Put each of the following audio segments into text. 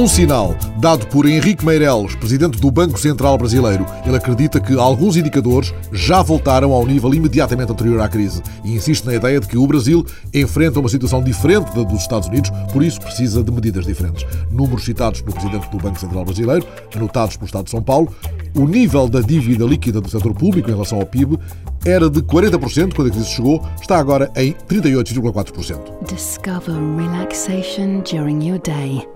Um sinal dado por Henrique Meireles, presidente do Banco Central Brasileiro. Ele acredita que alguns indicadores já voltaram ao nível imediatamente anterior à crise e insiste na ideia de que o Brasil enfrenta uma situação diferente da dos Estados Unidos, por isso precisa de medidas diferentes. Números citados pelo presidente do Banco Central Brasileiro, anotados pelo Estado de São Paulo, o nível da dívida líquida do setor público em relação ao PIB era de 40% quando a crise chegou, está agora em 38,4%. Discover relaxation during your day.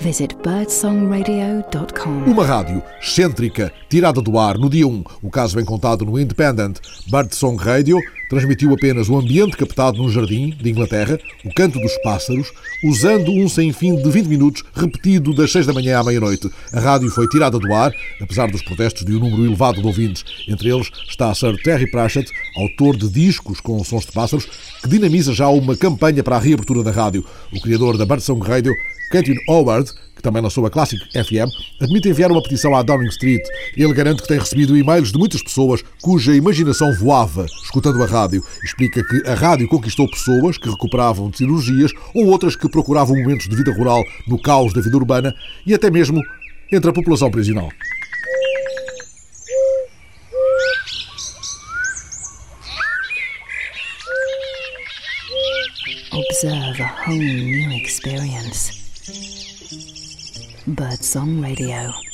Visit birdsongradio.com. Uma rádio excêntrica, tirada do ar no dia 1, o caso bem contado no Independent Birdsong Radio, transmitiu apenas o ambiente captado num jardim de Inglaterra, o canto dos pássaros, usando um sem fim de 20 minutos, repetido das 6 da manhã à meia-noite. A rádio foi tirada do ar, apesar dos protestos de um número elevado de ouvintes. Entre eles está Sir Terry Pratchett, autor de discos com sons de pássaros, que dinamiza já uma campanha para a reabertura da rádio. O criador da Birdsong Radio Caitlin Howard, também lançou a Classic FM, admite enviar uma petição à Downing Street. Ele garante que tem recebido e-mails de muitas pessoas cuja imaginação voava escutando a rádio. Explica que a rádio conquistou pessoas que recuperavam de cirurgias ou outras que procuravam momentos de vida rural no caos da vida urbana e até mesmo entre a população prisional. Observe a whole new experience. Birdsong Radio.